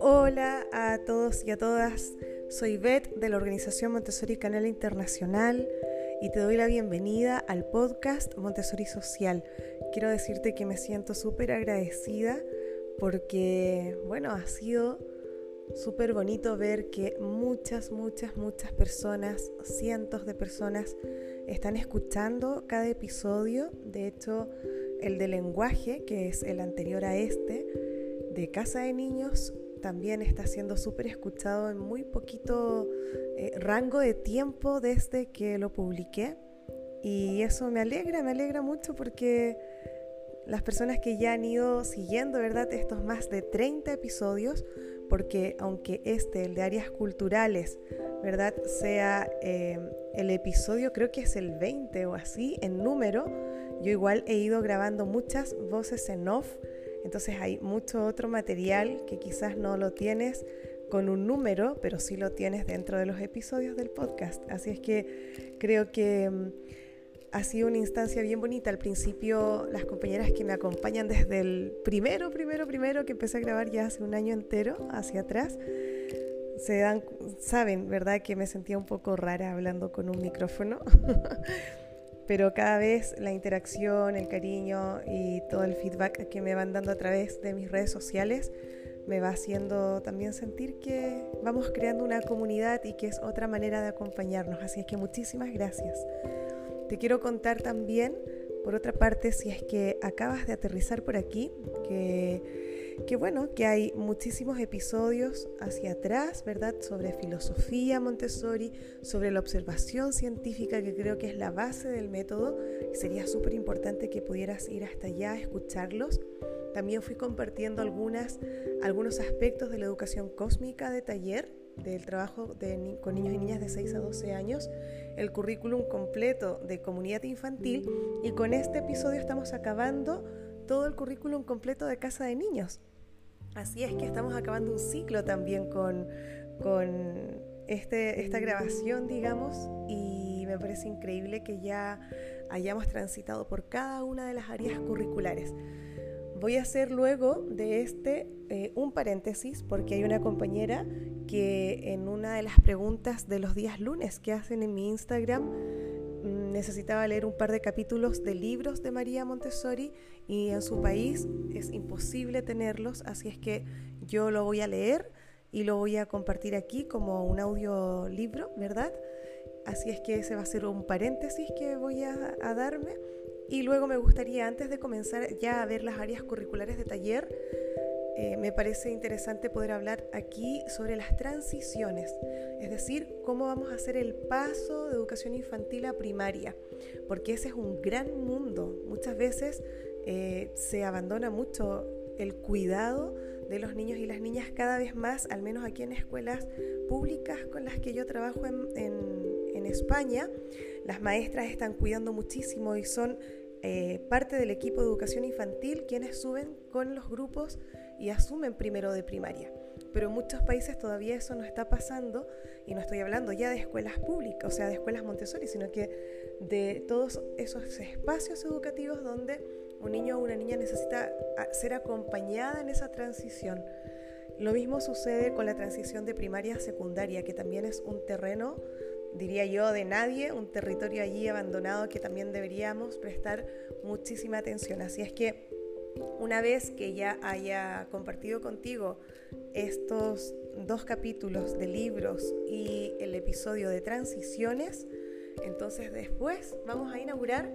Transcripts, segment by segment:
Hola a todos y a todas, soy Beth de la organización Montessori Canal Internacional y te doy la bienvenida al podcast Montessori Social. Quiero decirte que me siento súper agradecida porque, bueno, ha sido súper bonito ver que muchas, muchas, muchas personas, cientos de personas, están escuchando cada episodio. De hecho, el de lenguaje, que es el anterior a este, de Casa de Niños, también está siendo súper escuchado en muy poquito eh, rango de tiempo desde que lo publiqué. Y eso me alegra, me alegra mucho porque las personas que ya han ido siguiendo, ¿verdad? Estos más de 30 episodios, porque aunque este, el de áreas culturales, ¿verdad? Sea eh, el episodio, creo que es el 20 o así, en número, yo igual he ido grabando muchas voces en off entonces hay mucho otro material que quizás no lo tienes con un número, pero sí lo tienes dentro de los episodios del podcast. Así es que creo que mm, ha sido una instancia bien bonita. Al principio las compañeras que me acompañan desde el primero, primero, primero que empecé a grabar ya hace un año entero hacia atrás, se dan, saben, ¿verdad? Que me sentía un poco rara hablando con un micrófono. pero cada vez la interacción, el cariño y todo el feedback que me van dando a través de mis redes sociales me va haciendo también sentir que vamos creando una comunidad y que es otra manera de acompañarnos. Así es que muchísimas gracias. Te quiero contar también, por otra parte, si es que acabas de aterrizar por aquí, que bueno, que hay muchísimos episodios hacia atrás, ¿verdad? Sobre filosofía Montessori, sobre la observación científica, que creo que es la base del método. Sería súper importante que pudieras ir hasta allá, escucharlos. También fui compartiendo algunas, algunos aspectos de la educación cósmica de taller, del trabajo con niños y niñas de 6 a 12 años, el currículum completo de comunidad infantil y con este episodio estamos acabando todo el currículum completo de Casa de Niños. Así es que estamos acabando un ciclo también con, con este, esta grabación, digamos, y me parece increíble que ya hayamos transitado por cada una de las áreas curriculares. Voy a hacer luego de este eh, un paréntesis porque hay una compañera que en una de las preguntas de los días lunes que hacen en mi Instagram necesitaba leer un par de capítulos de libros de María Montessori y en su país es imposible tenerlos, así es que yo lo voy a leer y lo voy a compartir aquí como un audiolibro, ¿verdad? Así es que ese va a ser un paréntesis que voy a, a darme. Y luego me gustaría, antes de comenzar ya a ver las áreas curriculares de taller, eh, me parece interesante poder hablar aquí sobre las transiciones, es decir, cómo vamos a hacer el paso de educación infantil a primaria, porque ese es un gran mundo. Muchas veces eh, se abandona mucho el cuidado de los niños y las niñas cada vez más, al menos aquí en escuelas públicas con las que yo trabajo en, España, las maestras están cuidando muchísimo y son eh, parte del equipo de educación infantil quienes suben con los grupos y asumen primero de primaria. Pero en muchos países todavía eso no está pasando y no estoy hablando ya de escuelas públicas, o sea, de escuelas Montessori, sino que de todos esos espacios educativos donde un niño o una niña necesita ser acompañada en esa transición. Lo mismo sucede con la transición de primaria a secundaria, que también es un terreno, diría yo, de nadie, un territorio allí abandonado que también deberíamos prestar muchísima atención. Así es que una vez que ya haya compartido contigo estos dos capítulos de libros y el episodio de transiciones, entonces después vamos a inaugurar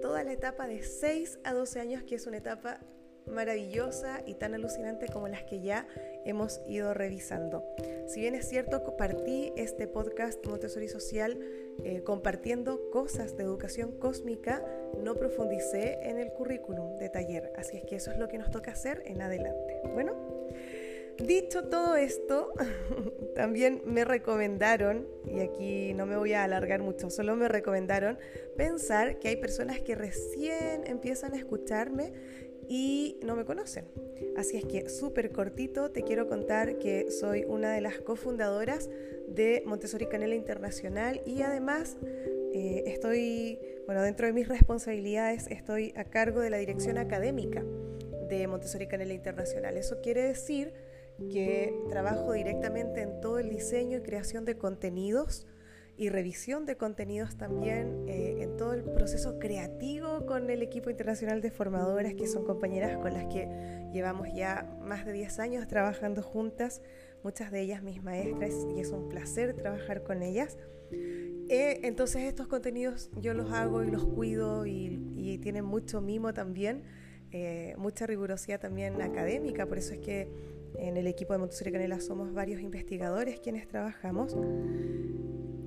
toda la etapa de 6 a 12 años, que es una etapa maravillosa y tan alucinante como las que ya hemos ido revisando. Si bien es cierto, compartí este podcast Montessori Social eh, compartiendo cosas de educación cósmica, no profundicé en el currículum de taller, así es que eso es lo que nos toca hacer en adelante. Bueno, dicho todo esto, también me recomendaron, y aquí no me voy a alargar mucho, solo me recomendaron pensar que hay personas que recién empiezan a escucharme y no me conocen. Así es que súper cortito te quiero contar que soy una de las cofundadoras de Montessori Canela Internacional y además eh, estoy, bueno, dentro de mis responsabilidades estoy a cargo de la dirección académica de Montessori Canela Internacional. Eso quiere decir que trabajo directamente en todo el diseño y creación de contenidos y revisión de contenidos también eh, en todo el proceso creativo con el equipo internacional de formadoras, que son compañeras con las que llevamos ya más de 10 años trabajando juntas, muchas de ellas mis maestras, y es un placer trabajar con ellas. Eh, entonces estos contenidos yo los hago y los cuido y, y tienen mucho mimo también, eh, mucha rigurosidad también académica, por eso es que en el equipo de Montessori Canela somos varios investigadores quienes trabajamos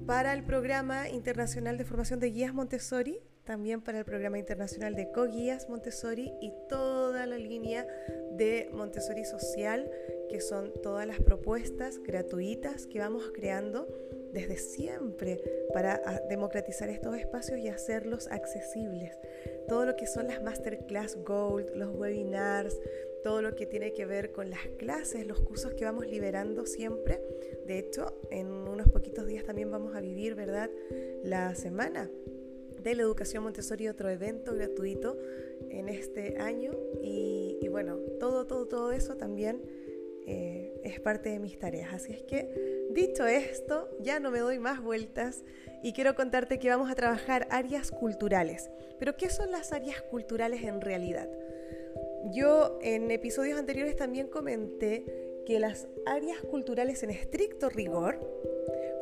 para el Programa Internacional de Formación de Guías Montessori, también para el Programa Internacional de Co-Guías Montessori y toda la línea de Montessori Social, que son todas las propuestas gratuitas que vamos creando desde siempre para ah, democratizar estos espacios y hacerlos accesibles. Todo lo que son las Masterclass Gold, los webinars, todo lo que tiene que ver con las clases, los cursos que vamos liberando siempre. De hecho, en unos poquitos días también vamos a vivir, ¿verdad?, la semana de la educación Montessori, otro evento gratuito en este año. Y, bueno, todo, todo, todo eso también eh, es parte de mis tareas. Así es que, dicho esto, ya no me doy más vueltas y quiero contarte que vamos a trabajar áreas culturales. Pero, ¿qué son las áreas culturales en realidad? Yo en episodios anteriores también comenté que las áreas culturales en estricto rigor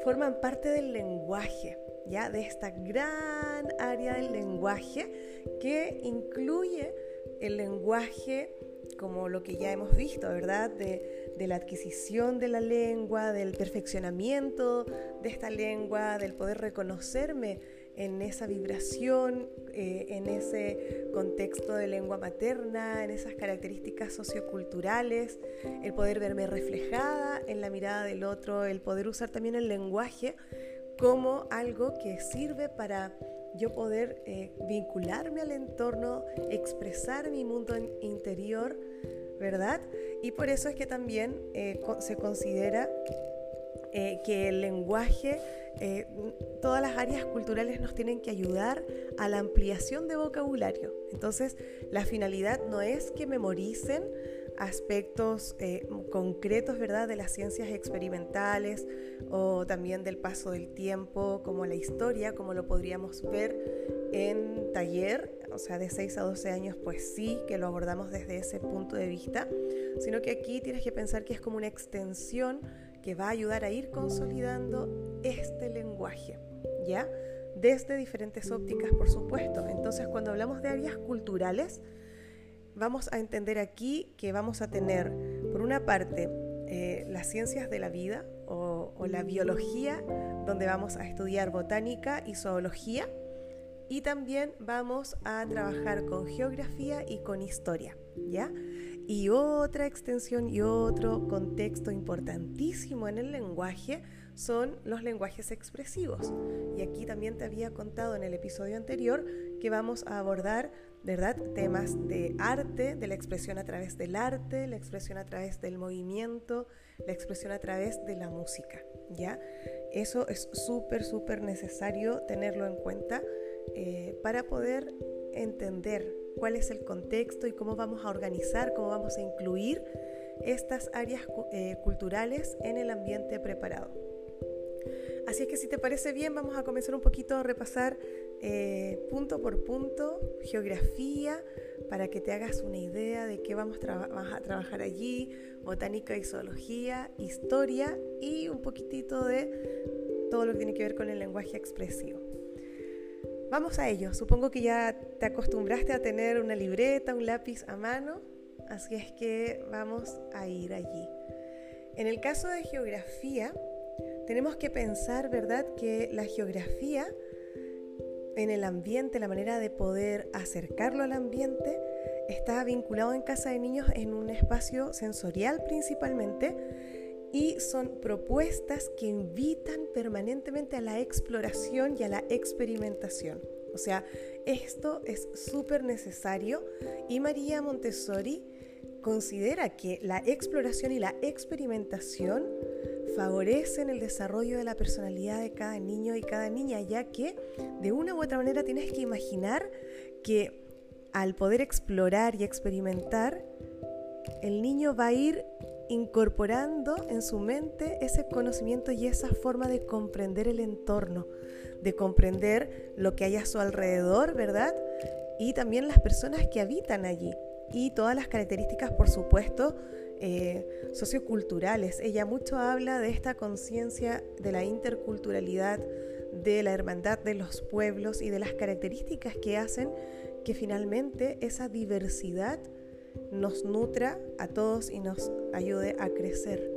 forman parte del lenguaje, ya de esta gran área del lenguaje que incluye el lenguaje como lo que ya hemos visto, ¿verdad? De, de, la adquisición de la lengua, del perfeccionamiento de esta lengua, del poder reconocerme en esa vibración, eh, en ese contexto de lengua materna, en esas características socioculturales, el poder verme reflejada en la mirada del otro, el poder usar también el lenguaje como algo que sirve para yo poder eh, vincularme al entorno, expresar mi mundo interior, ¿verdad? Y por eso es que también eh, se considera que el lenguaje eh, todas las áreas culturales nos tienen que ayudar a la ampliación de vocabulario. Entonces, la finalidad no es que memoricen aspectos eh, concretos, ¿verdad?, de las ciencias experimentales o también del paso del tiempo, como la historia, como lo podríamos ver en taller, o sea, de 6 a 12 años, pues sí, que lo abordamos desde ese punto de vista, sino que aquí tienes que pensar que es como una extensión que va a ayudar a ir consolidando este lenguaje, ¿ya? Desde diferentes ópticas, por supuesto. Entonces, cuando hablamos de áreas culturales, vamos a entender aquí que vamos a tener, por una parte, eh, las ciencias de la vida o, o la biología, donde vamos a estudiar botánica y zoología, y también vamos a trabajar con geografía y con historia, ¿ya? Y otra extensión y otro contexto importantísimo en el lenguaje son los lenguajes expresivos. Y aquí también te había contado en el episodio anterior que vamos a abordar, ¿verdad?, temas de arte, de la expresión a través del arte, la expresión a través del movimiento, la expresión a través de la música, ¿ya? Eso es súper, súper necesario tenerlo en cuenta eh, para poder entender cuál es el contexto y cómo vamos a organizar, cómo vamos a incluir estas áreas eh, culturales en el ambiente preparado. Así es que si te parece bien, vamos a comenzar un poquito a repasar eh, punto por punto geografía para que te hagas una idea de qué vamos, a trabajar allí, botánica y zoología, historia y un poquitito de todo lo que tiene que ver con el lenguaje expresivo. Vamos a ello. Supongo que ya te acostumbraste a tener una libreta, un lápiz a mano, así es que vamos a ir allí. En el caso de geografía, tenemos que pensar, ¿verdad?, que la geografía en el ambiente, la manera de poder acercarlo al ambiente, está vinculado en casa de niños en un espacio sensorial principalmente y son propuestas que invitan permanentemente a la exploración y a la experimentación. O sea, esto es súper necesario y María Montessori considera que la exploración y la experimentación favorecen el desarrollo de la personalidad de cada niño y cada niña, ya que de una u otra manera tienes que imaginar que al poder explorar y experimentar, el niño va a ir incorporando en su mente ese conocimiento y esa forma de comprender el entorno, de comprender lo que hay a su alrededor, ¿verdad? Y también las personas que habitan allí y todas las características, por supuesto, eh, socioculturales. Ella mucho habla de esta conciencia de la interculturalidad, de la hermandad de los pueblos y de las características que hacen que finalmente esa diversidad nos nutra a todos y nos ayude a crecer.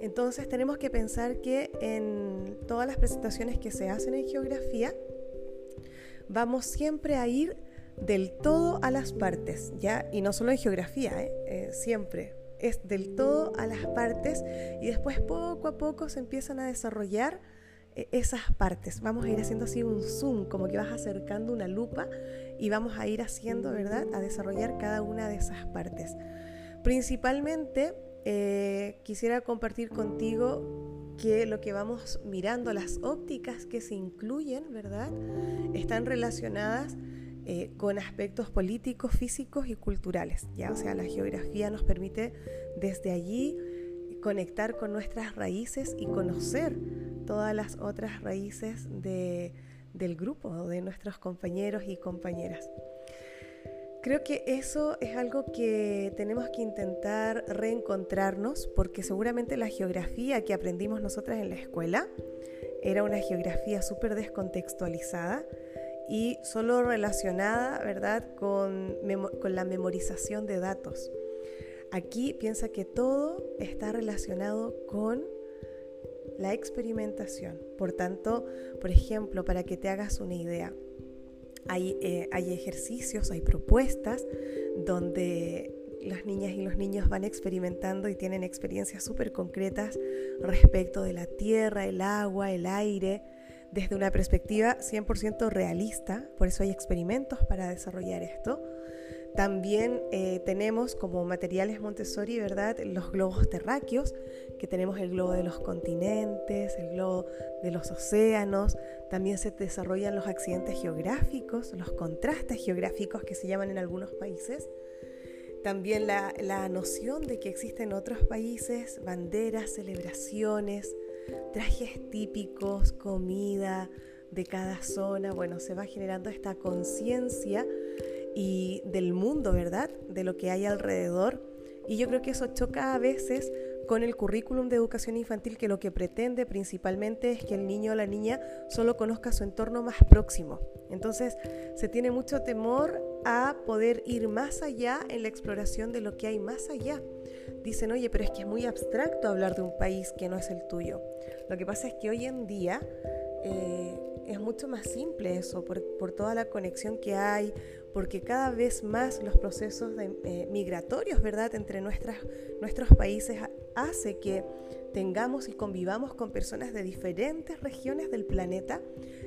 Entonces tenemos que pensar que en todas las presentaciones que se hacen en geografía, vamos siempre a ir del todo a las partes, ¿ya? Y no solo en geografía, ¿eh? Eh, siempre. Es del todo a las partes y después poco a poco se empiezan a desarrollar esas partes. Vamos a ir haciendo así un zoom, como que vas acercando una lupa y vamos a ir haciendo, ¿verdad?, a desarrollar cada una de esas partes. Principalmente quisiera compartir contigo que lo que vamos mirando, las ópticas que se incluyen, ¿verdad?, están relacionadas eh, con aspectos políticos, físicos y culturales. ¿ya? O sea, la geografía nos permite desde allí conectar con nuestras raíces y conocer todas las otras raíces de, del grupo, de nuestros compañeros y compañeras. Creo que eso es algo que tenemos que intentar reencontrarnos porque seguramente la geografía que aprendimos nosotras en la escuela era una geografía súper descontextualizada y solo relacionada, ¿verdad?, con, con la memorización de datos. Aquí piensa que todo está relacionado con la experimentación. Por tanto, por ejemplo, para que te hagas una idea, hay, eh, hay ejercicios, hay propuestas donde las niñas y los niños van experimentando y tienen experiencias súper concretas respecto de la tierra, el agua, el aire, desde una perspectiva 100% realista, por eso hay experimentos para desarrollar esto. También eh, tenemos como materiales Montessori, ¿verdad? Los globos terráqueos, que tenemos el globo de los continentes, el globo de los océanos. También se desarrollan los accidentes geográficos, los contrastes geográficos que se llaman en algunos países. También la, la noción de que existen otros países, banderas, celebraciones, trajes típicos, comida de cada zona. Bueno, se va generando esta conciencia y del mundo, ¿verdad? De lo que hay alrededor. Y yo creo que eso choca a veces con el currículum de educación infantil que lo que pretende principalmente es que el niño o la niña solo conozca su entorno más próximo. Entonces se tiene mucho temor a poder ir más allá en la exploración de lo que hay más allá. Dicen, oye, pero es que es muy abstracto hablar de un país que no es el tuyo. Lo que pasa es que hoy en día eh, es mucho más simple eso, por, toda la conexión que hay, porque cada vez más los procesos eh, migratorios, ¿verdad?, entre nuestras, nuestros países hace que tengamos y convivamos con personas de diferentes regiones del planeta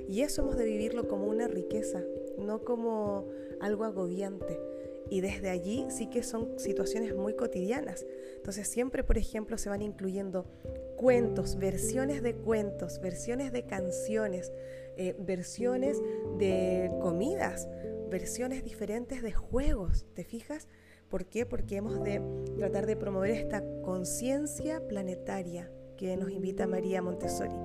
y eso hemos de vivirlo como una riqueza, no como algo agobiante. Y desde allí sí que son situaciones muy cotidianas. Entonces siempre, por ejemplo, se van incluyendo cuentos, versiones de cuentos, versiones de canciones, eh, versiones de comidas, versiones diferentes de juegos, ¿te fijas? ¿Por qué? Porque hemos de tratar de promover esta conciencia planetaria que nos invita María Montessori.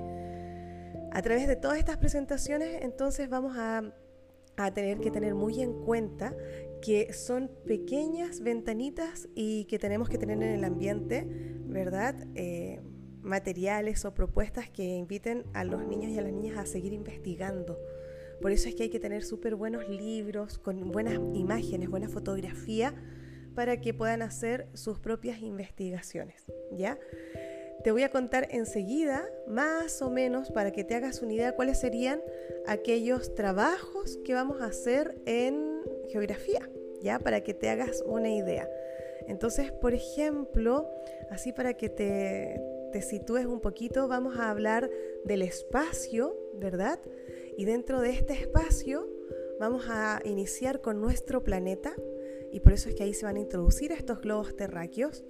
A través de todas estas presentaciones, entonces vamos a, tener que tener muy en cuenta que son pequeñas ventanitas y que tenemos que tener en el ambiente, ¿verdad? Eh, materiales o propuestas que inviten a los niños y a las niñas a seguir investigando. Por eso es que hay que tener súper buenos libros, con buenas imágenes, buena fotografía, para que puedan hacer sus propias investigaciones. ¿Ya? Te voy a contar enseguida, más o menos, para que te hagas una idea, cuáles serían aquellos trabajos que vamos a hacer en geografía, ¿ya? Para que te hagas una idea. Entonces, por ejemplo, así para que te, te sitúes un poquito, vamos a hablar del espacio, ¿verdad? Y dentro de este espacio vamos a iniciar con nuestro planeta y por eso es que ahí se van a introducir estos globos terráqueos.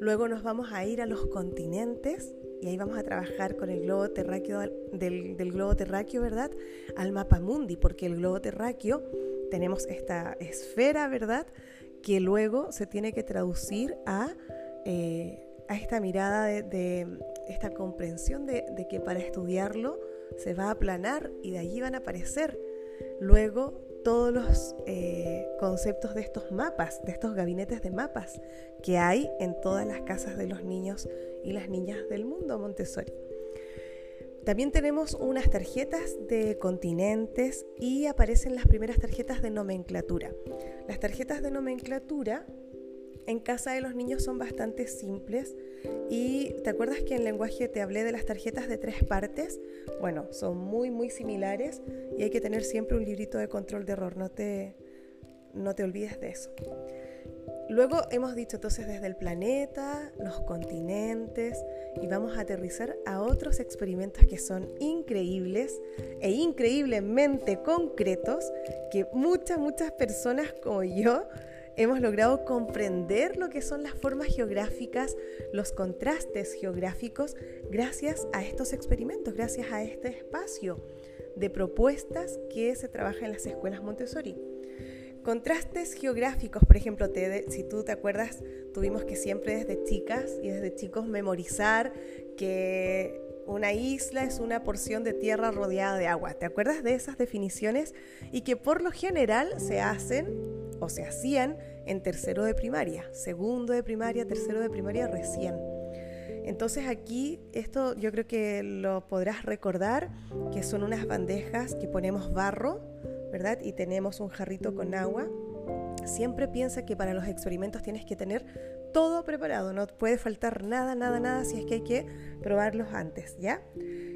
Luego nos vamos a ir a los continentes, y ahí vamos a trabajar con el globo terráqueo del, globo terráqueo, ¿verdad? Al mapa mundi, porque el globo terráqueo tenemos esta esfera, ¿verdad? Que luego se tiene que traducir a, eh, a esta mirada de, esta comprensión de, que para estudiarlo se va a aplanar y de allí van a aparecer luego todos los eh, conceptos de estos mapas, de estos gabinetes de mapas que hay en todas las casas de los niños y las niñas del mundo Montessori. También tenemos unas tarjetas de continentes y aparecen las primeras tarjetas de nomenclatura. Las tarjetas de nomenclatura en casa de los niños son bastante simples y ¿te acuerdas que en lenguaje te hablé de las tarjetas de tres partes? Bueno, son muy muy similares y hay que tener siempre un librito de control de error, no te, no te olvides de eso. Luego hemos dicho entonces desde el planeta, los continentes y vamos a aterrizar a otros experimentos que son increíbles e increíblemente concretos que muchas, muchas personas como yo hemos logrado comprender lo que son las formas geográficas, los contrastes geográficos, gracias a estos experimentos, gracias a este espacio de propuestas que se trabaja en las escuelas Montessori. Contrastes geográficos, por ejemplo, si tú te acuerdas, tuvimos que siempre desde chicas y desde chicos memorizar que una isla es una porción de tierra rodeada de agua. ¿Te acuerdas de esas definiciones? Y que por lo general se hacen o se hacían en tercero de primaria, segundo de primaria, tercero de primaria recién. Entonces aquí esto yo creo que lo podrás recordar, que son unas bandejas que ponemos barro, ¿verdad? Y tenemos un jarrito con agua. Siempre piensa que para los experimentos tienes que tener todo preparado, no puede faltar nada, nada, nada si es que hay que probarlos antes, ¿ya?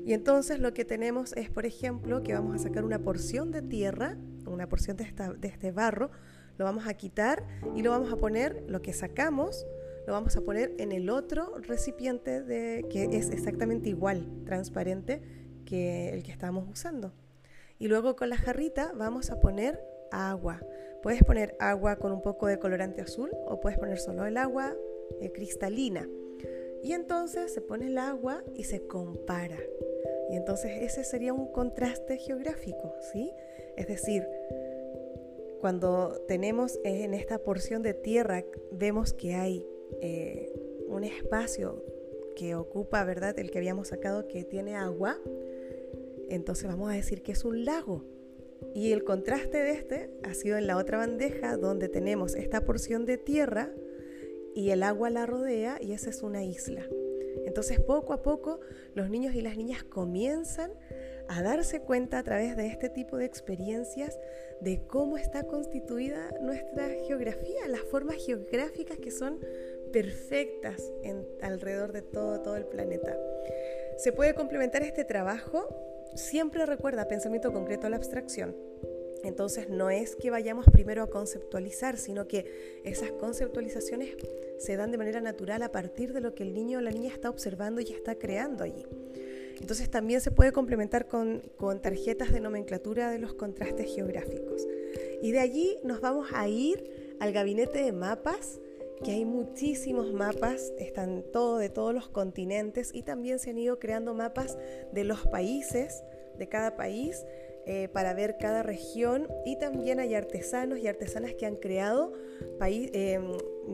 Y entonces lo que tenemos es, por ejemplo, que vamos a sacar una porción de tierra, una porción de, este barro, lo vamos a quitar y lo vamos a poner, lo que sacamos, lo vamos a poner en el otro recipiente de, que es exactamente igual, transparente, que el que estamos usando. Y luego con la jarrita vamos a poner agua. Puedes poner agua con un poco de colorante azul o puedes poner solo el agua eh, cristalina. Y entonces se pone el agua y se compara. Y entonces ese sería un contraste geográfico, ¿sí? Es decir, cuando tenemos en esta porción de tierra, vemos que hay eh, un espacio que ocupa, ¿verdad? El que habíamos sacado que tiene agua, entonces vamos a decir que es un lago. Y el contraste de este ha sido en la otra bandeja donde tenemos esta porción de tierra y el agua la rodea y esa es una isla. Entonces poco a poco los niños y las niñas comienzan a darse cuenta a través de este tipo de experiencias de cómo está constituida nuestra geografía, las formas geográficas que son perfectas en, alrededor de todo, todo el planeta. Se puede complementar este trabajo, siempre recuerda pensamiento concreto a la abstracción. Entonces no es que vayamos primero a conceptualizar, sino que esas conceptualizaciones se dan de manera natural a partir de lo que el niño o la niña está observando y está creando allí. Entonces también se puede complementar con, tarjetas de nomenclatura de los contrastes geográficos. Y de allí nos vamos a ir al gabinete de mapas, que hay muchísimos mapas, están todo de todos los continentes y también se han ido creando mapas de los países, de cada país, eh, para ver cada región y también hay artesanos y artesanas que han creado eh,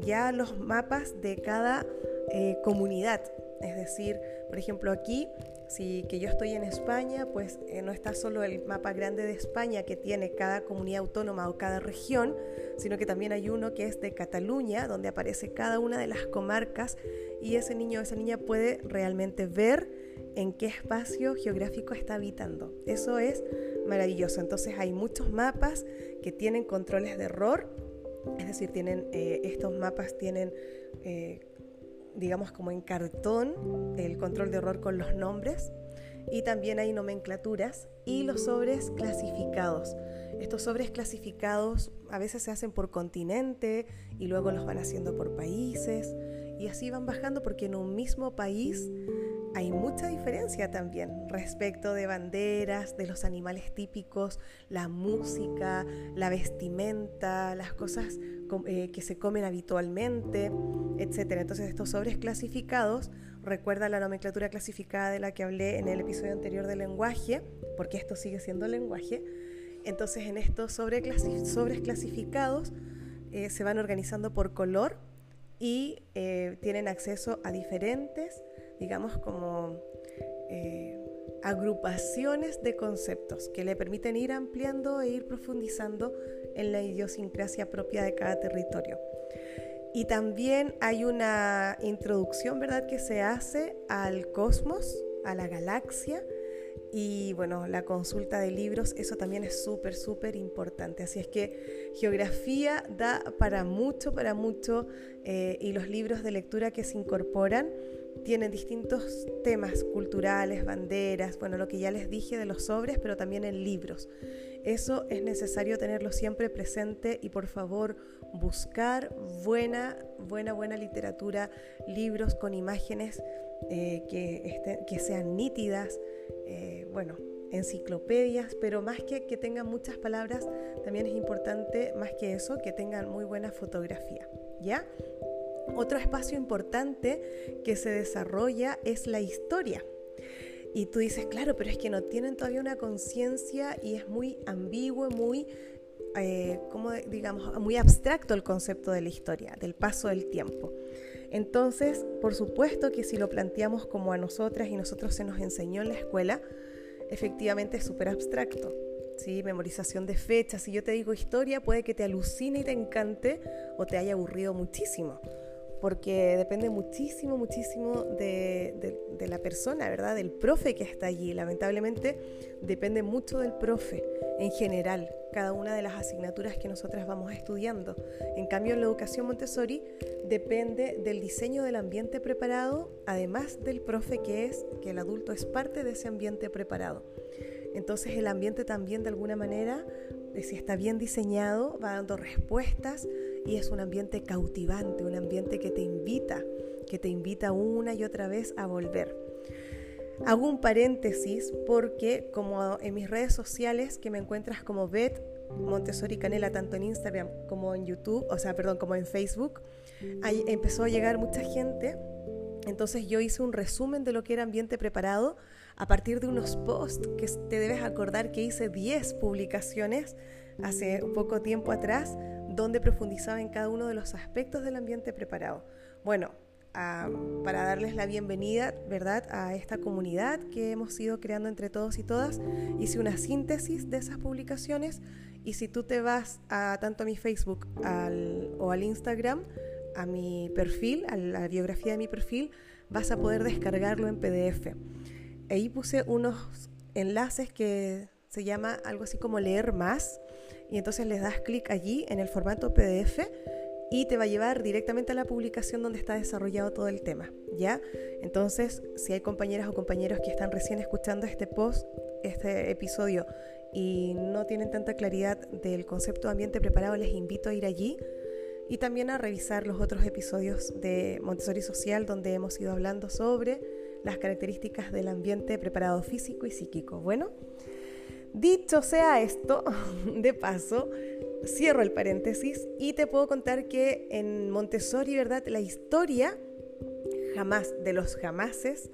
ya los mapas de cada eh, comunidad. Es decir, por ejemplo, aquí si que yo estoy en España, pues eh, no está solo el mapa grande de España que tiene cada comunidad autónoma o cada región, sino que también hay uno que es de Cataluña, donde aparece cada una de las comarcas y ese niño o esa niña puede realmente ver en qué espacio geográfico está habitando. Eso es maravilloso. Entonces hay muchos mapas que tienen controles de error, es decir, tienen, eh, estos mapas tienen... Eh, digamos como en cartón, el control de error con los nombres y también hay nomenclaturas y los sobres clasificados. Estos sobres clasificados a veces se hacen por continente y luego los van haciendo por países y así van bajando porque en un mismo país hay mucha diferencia también respecto de banderas, de los animales típicos, la música, la vestimenta, las cosas eh, que se comen habitualmente, etc. Entonces estos sobres clasificados, recuerda la nomenclatura clasificada de la que hablé en el episodio anterior del lenguaje, porque esto sigue siendo lenguaje. Entonces en estos sobres clasificados eh, se van organizando por color y eh, tienen acceso a diferentes digamos, como eh, agrupaciones de conceptos que le permiten ir ampliando e ir profundizando en la idiosincrasia propia de cada territorio. Y también hay una introducción, ¿verdad?, que se hace al cosmos, a la galaxia, y bueno, la consulta de libros, eso también es súper, súper importante. Así es que geografía da para mucho, para mucho, eh, y los libros de lectura que se incorporan tienen distintos temas culturales, banderas, bueno, lo que ya les dije de los sobres, pero también en libros. Eso es necesario tenerlo siempre presente y por favor buscar buena, buena, buena literatura, libros con imágenes eh, que, que, sean nítidas, eh, bueno, enciclopedias, pero más que que tengan muchas palabras, también es importante, más que eso, que tengan muy buena fotografía, ¿ya? Otro espacio importante que se desarrolla es la historia. Y tú dices, claro, pero es que no tienen todavía una conciencia y es muy ambiguo, muy, eh, como digamos, muy abstracto el concepto de la historia, del paso del tiempo. Entonces, por supuesto que si lo planteamos como a nosotras y nosotros se nos enseñó en la escuela, efectivamente es súper abstracto. ¿sí? Memorización de fechas. Si yo te digo historia, puede que te alucine y te encante o te haya aburrido muchísimo porque depende muchísimo, muchísimo de, la persona, ¿verdad? Del profe que está allí. Lamentablemente depende mucho del profe en general, cada una de las asignaturas que nosotras vamos estudiando. En cambio, en la educación Montessori depende del diseño del ambiente preparado, además del profe que es, que el adulto es parte de ese ambiente preparado. Entonces el ambiente también de alguna manera, eh, si está bien diseñado, va dando respuestas y es un ambiente cautivante, un ambiente que te invita, que te invita una y otra vez a volver. Hago un paréntesis porque como en mis redes sociales que me encuentras como Bet Montessori Canela tanto en Instagram como en YouTube, o sea, perdón, como en Facebook, ahí empezó a llegar mucha gente. Entonces yo hice un resumen de lo que era ambiente preparado a partir de unos posts que te debes acordar que hice 10 publicaciones hace poco tiempo atrás donde profundizaba en cada uno de los aspectos del ambiente preparado. Bueno, para darles la bienvenida, ¿verdad?, a esta comunidad que hemos ido creando entre todos y todas, hice una síntesis de esas publicaciones y si tú te vas a tanto a mi Facebook o al Instagram, a mi perfil, a la biografía de mi perfil, vas a poder descargarlo en PDF. Ahí puse unos enlaces que se llama algo así como leer más y entonces les das clic allí en el formato PDF y te va a llevar directamente a la publicación donde está desarrollado todo el tema, ¿ya? Entonces, si hay compañeras o compañeros que están recién escuchando este post, este episodio y no tienen tanta claridad del concepto de ambiente preparado, les invito a ir allí y también a revisar los otros episodios de Montessori Social donde hemos ido hablando sobre las características del ambiente preparado físico y psíquico. Bueno, Dicho sea esto, de paso, cierro el paréntesis y te puedo contar que en Montessori, ¿verdad? La historia jamás de los jamases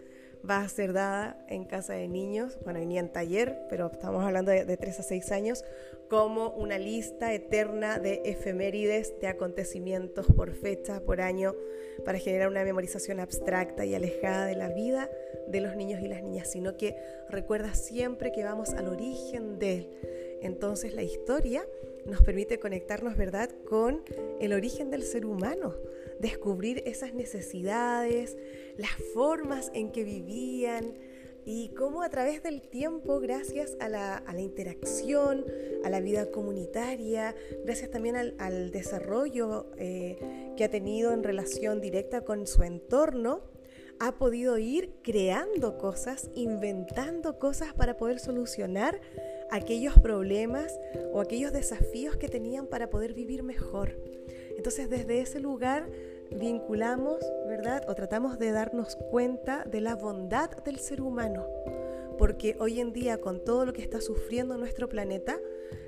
va a ser dada en casa de niños, bueno, ni en taller, pero estamos hablando de, de 3 a 6 años, como una lista eterna de efemérides, de acontecimientos por fecha, por año, para generar una memorización abstracta y alejada de la vida de los niños y las niñas, sino que recuerda siempre que vamos al origen de él. Entonces la historia nos permite conectarnos, ¿verdad?, con el origen del ser humano, descubrir esas necesidades, las formas en que vivían, y cómo a través del tiempo, gracias a la, interacción, a la vida comunitaria, gracias también al, desarrollo eh, que ha tenido en relación directa con su entorno, ha podido ir creando cosas, inventando cosas para poder solucionar aquellos problemas o aquellos desafíos que tenían para poder vivir mejor. Entonces desde ese lugar vinculamos, ¿verdad? O tratamos de darnos cuenta de la bondad del ser humano. Porque hoy en día, con todo lo que está sufriendo nuestro planeta,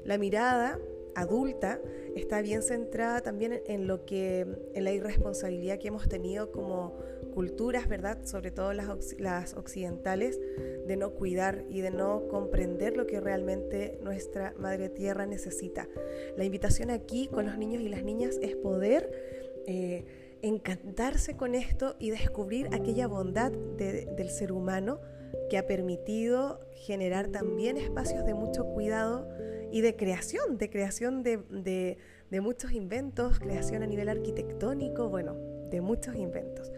la mirada adulta está bien centrada también en lo que en la irresponsabilidad que hemos tenido como culturas, ¿verdad? Sobre todo las, las occidentales, de no cuidar y de no comprender lo que realmente nuestra madre tierra necesita. La invitación aquí con los niños y las niñas es poder eh, encantarse con esto y descubrir aquella bondad del ser humano que ha permitido generar también espacios de mucho cuidado y de creación, de creación de, muchos inventos, creación a nivel arquitectónico, bueno, de muchos inventos.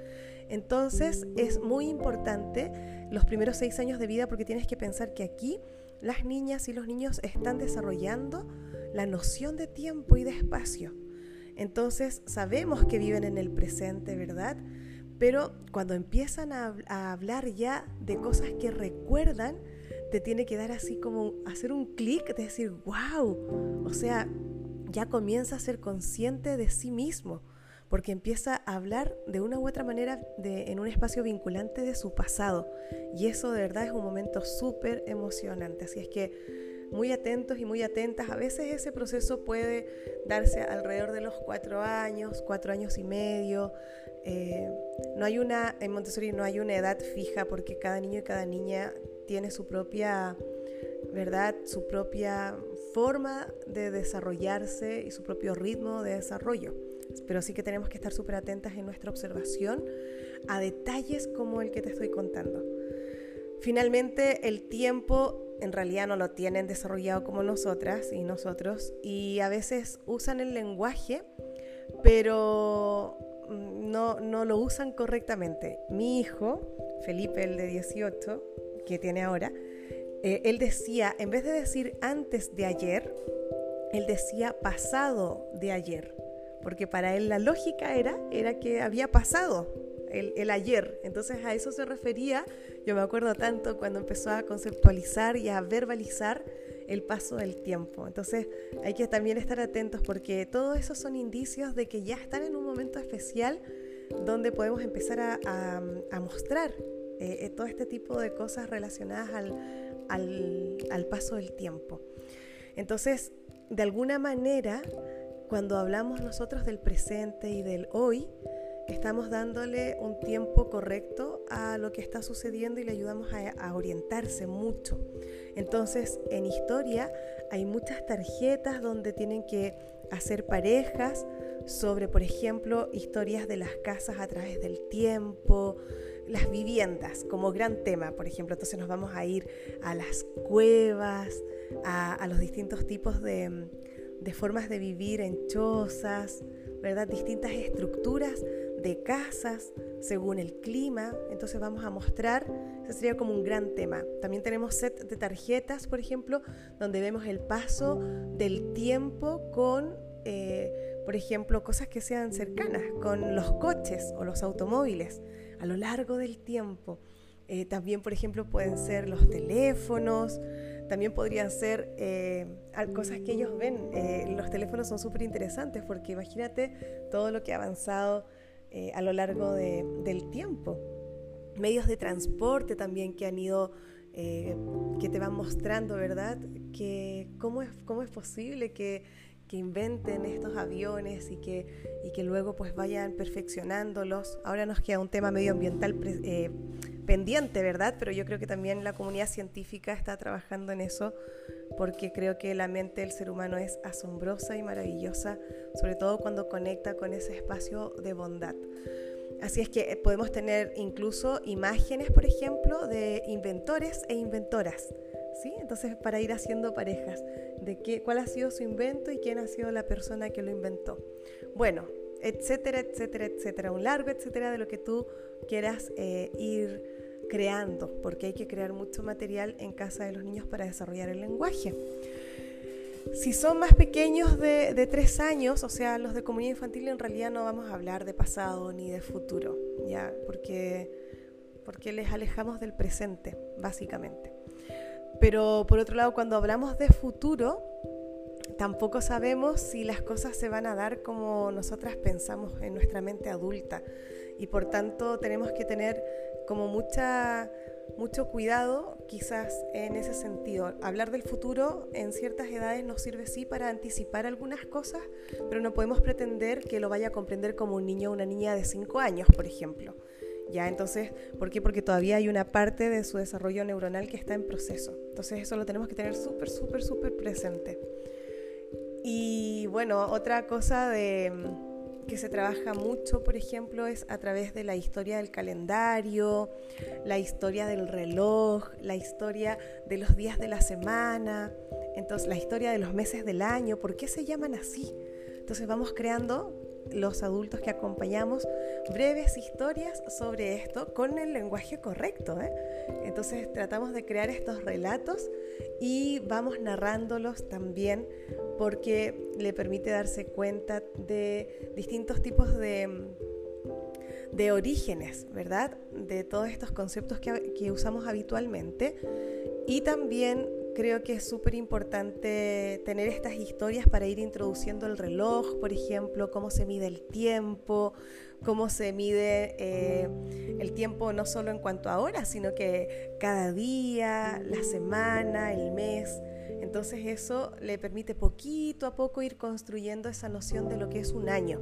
Entonces es muy importante los primeros seis años de vida porque tienes que pensar que aquí las niñas y los niños están desarrollando la noción de tiempo y de espacio. Entonces sabemos que viven en el presente, ¿verdad? Pero cuando empiezan a, hablar ya de cosas que recuerdan, te tiene que dar así como hacer un clic de decir, wow, o sea, ya comienza a ser consciente de sí mismo, porque empieza a hablar de una u otra manera de, en un espacio vinculante de su pasado. Y eso de verdad es un momento súper emocionante. Así es que muy atentos y muy atentas. A veces ese proceso puede darse alrededor de los cuatro años, cuatro años y medio. Eh, no hay una, en Montessori no hay una edad fija porque cada niño y cada niña tiene su propia, ¿verdad? Su propia forma de desarrollarse y su propio ritmo de desarrollo. Pero sí que tenemos que estar súper atentas en nuestra observación a detalles como el que te estoy contando. Finalmente, el tiempo en realidad no lo tienen desarrollado como nosotras y nosotros y a veces usan el lenguaje, pero no, no lo usan correctamente. Mi hijo, Felipe, el de 18, que tiene ahora, eh, él decía, en vez de decir antes de ayer, él decía pasado de ayer, porque para él la lógica era, era que había pasado el, ayer. Entonces a eso se refería, yo me acuerdo tanto cuando empezó a conceptualizar y a verbalizar el paso del tiempo. Entonces hay que también estar atentos porque todos esos son indicios de que ya están en un momento especial donde podemos empezar a, mostrar eh, eh, todo este tipo de cosas relacionadas al, paso del tiempo. Entonces, de alguna manera, cuando hablamos nosotros del presente y del hoy, estamos dándole un tiempo correcto a lo que está sucediendo y le ayudamos a, orientarse mucho. Entonces, en historia hay muchas tarjetas donde tienen que hacer parejas sobre, por ejemplo, historias de las casas a través del tiempo, las viviendas como gran tema, por ejemplo. Entonces nos vamos a ir a las cuevas, a, los distintos tipos de, formas de vivir en chozas, ¿verdad? Distintas estructuras de casas según el clima. Entonces vamos a mostrar, ese sería como un gran tema. También tenemos set de tarjetas, por ejemplo, donde vemos el paso del tiempo con, eh, por ejemplo, cosas que sean cercanas, con los coches o los automóviles a lo largo del tiempo. Eh, también, por ejemplo, pueden ser los teléfonos, también podrían ser eh, cosas que ellos ven. Eh, los teléfonos son súper interesantes porque imagínate todo lo que ha avanzado a lo largo del tiempo. Medios de transporte también que han ido, que te van mostrando, ¿verdad? Que cómo es, cómo es posible que que inventen estos aviones y que, y que luego pues vayan perfeccionándolos. Ahora nos queda un tema medioambiental eh, pendiente, ¿verdad? Pero yo creo que también la comunidad científica está trabajando en eso porque creo que la mente del ser humano es asombrosa y maravillosa, sobre todo cuando conecta con ese espacio de bondad. Así es que podemos tener incluso imágenes, por ejemplo, de inventores e inventoras entonces, para ir haciendo parejas, de qué, cuál ha sido su invento y quién ha sido la persona que lo inventó. Bueno, etcétera, etcétera, etcétera, un largo etcétera de lo que tú quieras eh, ir creando, porque hay que crear mucho material en casa de los niños para desarrollar el lenguaje. Si son más pequeños de, de, tres años, o sea, los de comunidad infantil, en realidad no vamos a hablar de pasado ni de futuro, ¿ya? Porque, porque les alejamos del presente, básicamente. Pero por otro lado, cuando hablamos de futuro, tampoco sabemos si las cosas se van a dar como nosotras pensamos en nuestra mente adulta y por tanto tenemos que tener como mucha mucho cuidado quizás en ese sentido. Hablar del futuro en ciertas edades nos sirve sí para anticipar algunas cosas, pero no podemos pretender que lo vaya a comprender como un niño o una niña de 5 años, por ejemplo. ¿Ya? Entonces, ¿por qué? Porque todavía hay una parte de su desarrollo neuronal que está en proceso. Entonces, eso lo tenemos que tener súper, súper, súper presente. Y bueno, otra cosa de que se trabaja mucho, por ejemplo, es a través de la historia del calendario, la historia del reloj, la historia de los días de la semana, entonces la historia de los meses del año, ¿por qué se llaman así? Entonces vamos creando los adultos que acompañamos breves historias sobre esto con el lenguaje correcto. ¿eh? Entonces tratamos de crear estos relatos y vamos narrándolos también porque le permite darse cuenta de distintos tipos de, de orígenes, ¿verdad? De todos estos conceptos que, que usamos habitualmente y también creo que es súper importante tener estas historias para ir introduciendo el reloj, por ejemplo, cómo se mide el tiempo, cómo se mide eh, el tiempo no solo en cuanto a horas, sino que cada día, la semana, el mes. Entonces eso le permite poquito a poco ir construyendo esa noción de lo que es un año.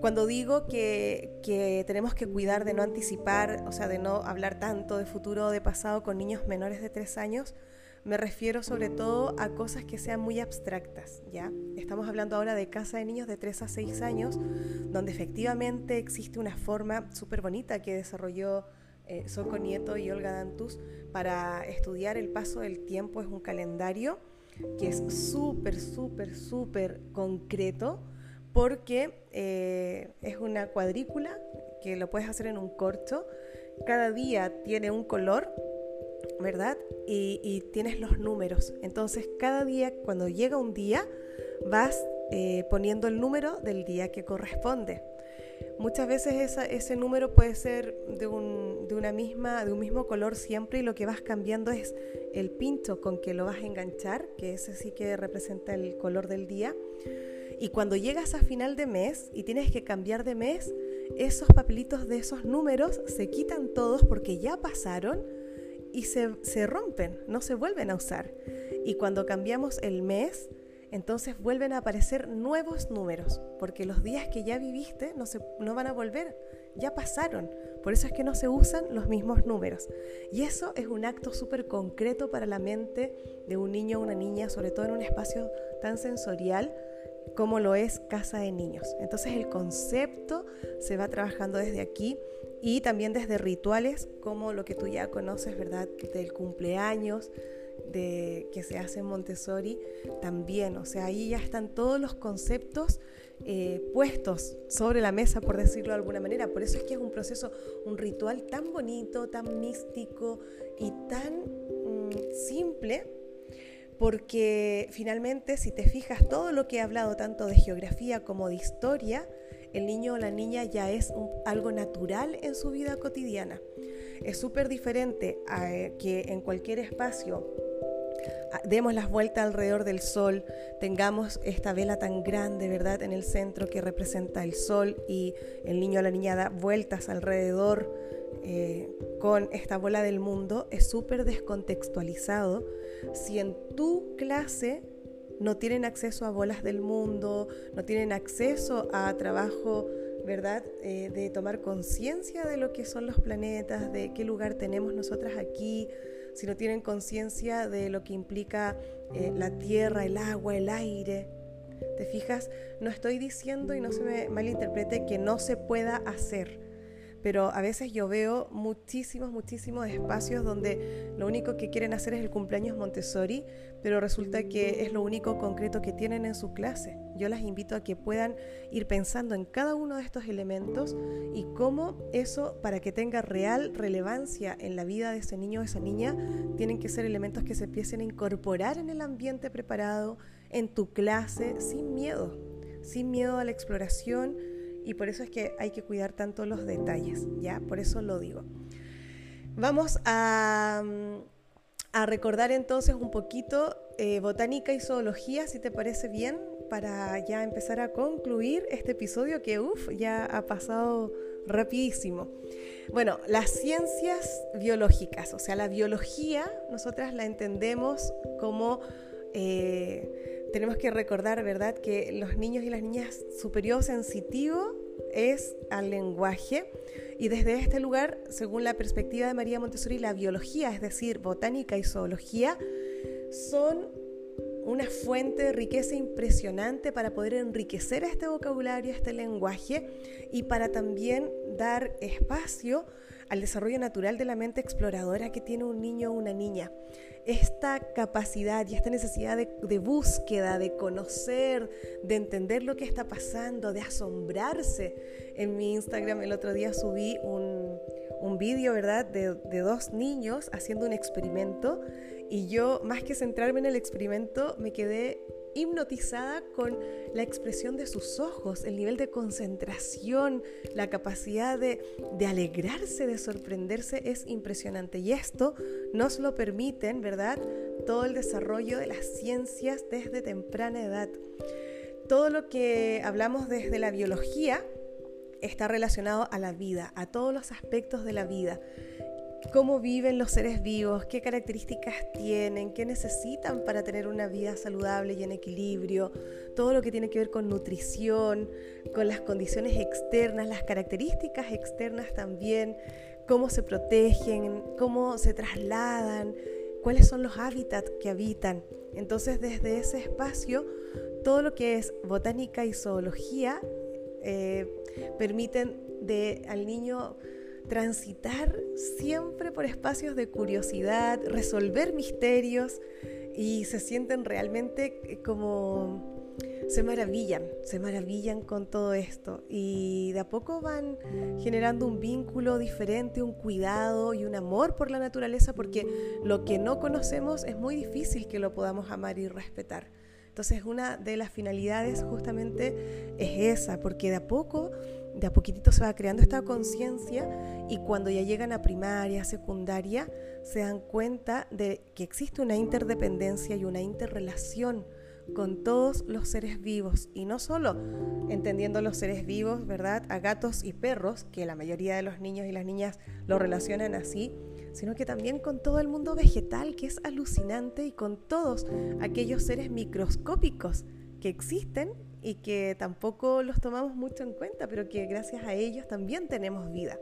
Cuando digo que, que, tenemos que cuidar de no anticipar, o sea, de no hablar tanto de futuro o de pasado con niños menores de tres años, me refiero sobre todo a cosas que sean muy abstractas, ¿ya? Estamos hablando ahora de casa de niños de 3 a 6 años, donde efectivamente existe una forma súper bonita que desarrolló eh, Soco Nieto y Olga Dantus para estudiar el paso del tiempo. Es un calendario que es súper, súper, súper concreto porque eh, es una cuadrícula que lo puedes hacer en un corcho. Cada día tiene un color ¿verdad? Y, tienes los números. Entonces, cada día, cuando llega un día, vas eh, poniendo el número del día que corresponde. Muchas veces ese número puede ser de un, de una misma, de un mismo color siempre y lo que vas cambiando es el pincho con que lo vas a enganchar, que ese sí que representa el color del día. Y cuando llegas a final de mes y tienes que cambiar de mes, esos papelitos de esos números se quitan todos porque ya pasaron y se, rompen, no se vuelven a usar. Y cuando cambiamos el mes, entonces vuelven a aparecer nuevos números, porque los días que ya viviste no, se, no van a volver, ya pasaron. Por eso es que no se usan los mismos números. Y eso es un acto súper concreto para la mente de un niño o una niña, sobre todo en un espacio tan sensorial como lo es casa de niños. Entonces el concepto se va trabajando desde aquí y también desde rituales como lo que tú ya conoces, ¿verdad? Del cumpleaños, de que se hace en Montessori también, o sea, ahí ya están todos los conceptos eh, puestos sobre la mesa, por decirlo de alguna manera. Por eso es que es un proceso, un ritual tan bonito, tan místico y tan mm, simple, porque finalmente, si te fijas, todo lo que he hablado, tanto de geografía como de historia, el niño o la niña ya es algo natural en su vida cotidiana. Es súper diferente a eh, que en cualquier espacio demos las vueltas alrededor del sol, tengamos esta vela tan grande, ¿verdad?, en el centro que representa el sol y el niño o la niña da vueltas alrededor eh, con esta bola del mundo, es súper descontextualizado. Si en tu clase no tienen acceso a bolas del mundo, no tienen acceso a trabajo, ¿verdad? Eh, de tomar conciencia de lo que son los planetas, de qué lugar tenemos nosotras aquí, si no tienen conciencia de lo que implica eh, la tierra, el agua, el aire. ¿Te fijas? No estoy diciendo y no se me malinterprete que no se pueda hacer pero a veces yo veo muchísimos, muchísimos espacios donde lo único que quieren hacer es el cumpleaños Montessori, pero resulta que es lo único concreto que tienen en su clase. Yo las invito a que puedan ir pensando en cada uno de estos elementos y cómo eso, para que tenga real relevancia en la vida de ese niño o esa niña, tienen que ser elementos que se empiecen a incorporar en el ambiente preparado, en tu clase, sin miedo, sin miedo a la exploración y por eso es que hay que cuidar tanto los detalles, ¿ya? Por eso lo digo. Vamos a, a recordar entonces un poquito eh, botánica y zoología, si te parece bien, para ya empezar a concluir este episodio que, uff, ya ha pasado rapidísimo. Bueno, las ciencias biológicas, o sea, la biología, nosotras la entendemos como... Eh, tenemos que recordar, ¿verdad?, que los niños y las niñas, su periodo sensitivo es al lenguaje. Y desde este lugar, según la perspectiva de María Montessori, la biología, es decir, botánica y zoología, son una fuente de riqueza impresionante para poder enriquecer este vocabulario, este lenguaje y para también dar espacio al desarrollo natural de la mente exploradora que tiene un niño o una niña. Esta capacidad y esta necesidad de, búsqueda, de conocer, de entender lo que está pasando, de asombrarse. En mi Instagram el otro día subí un, un vídeo, ¿verdad?, de, de dos niños haciendo un experimento y yo, más que centrarme en el experimento, me quedé hipnotizada con la expresión de sus ojos, el nivel de concentración, la capacidad de, alegrarse, de sorprenderse es impresionante. Y esto nos lo permiten, ¿verdad? Todo el desarrollo de las ciencias desde temprana edad. Todo lo que hablamos desde la biología está relacionado a la vida, a todos los aspectos de la vida cómo viven los seres vivos, qué características tienen, qué necesitan para tener una vida saludable y en equilibrio, todo lo que tiene que ver con nutrición, con las condiciones externas, las características externas también, cómo se protegen, cómo se trasladan, cuáles son los hábitats que habitan. Entonces desde ese espacio, todo lo que es botánica y zoología eh, permiten de, al niño transitar siempre por espacios de curiosidad, resolver misterios y se sienten realmente eh, como se maravillan, se maravillan con todo esto y de a poco van generando un vínculo diferente, un cuidado y un amor por la naturaleza porque lo que no conocemos es muy difícil que lo podamos amar y respetar. Entonces una de las finalidades justamente es esa, porque de a poco de a poquitito se va creando esta conciencia y cuando ya llegan a primaria, secundaria, se dan cuenta de que existe una interdependencia y una interrelación con todos los seres vivos y no solo entendiendo los seres vivos, ¿verdad? A gatos y perros, que la mayoría de los niños y las niñas lo relacionan así, sino que también con todo el mundo vegetal, que es alucinante, y con todos aquellos seres microscópicos que existen y que tampoco los tomamos mucho en cuenta, pero que gracias a ellos también tenemos vida.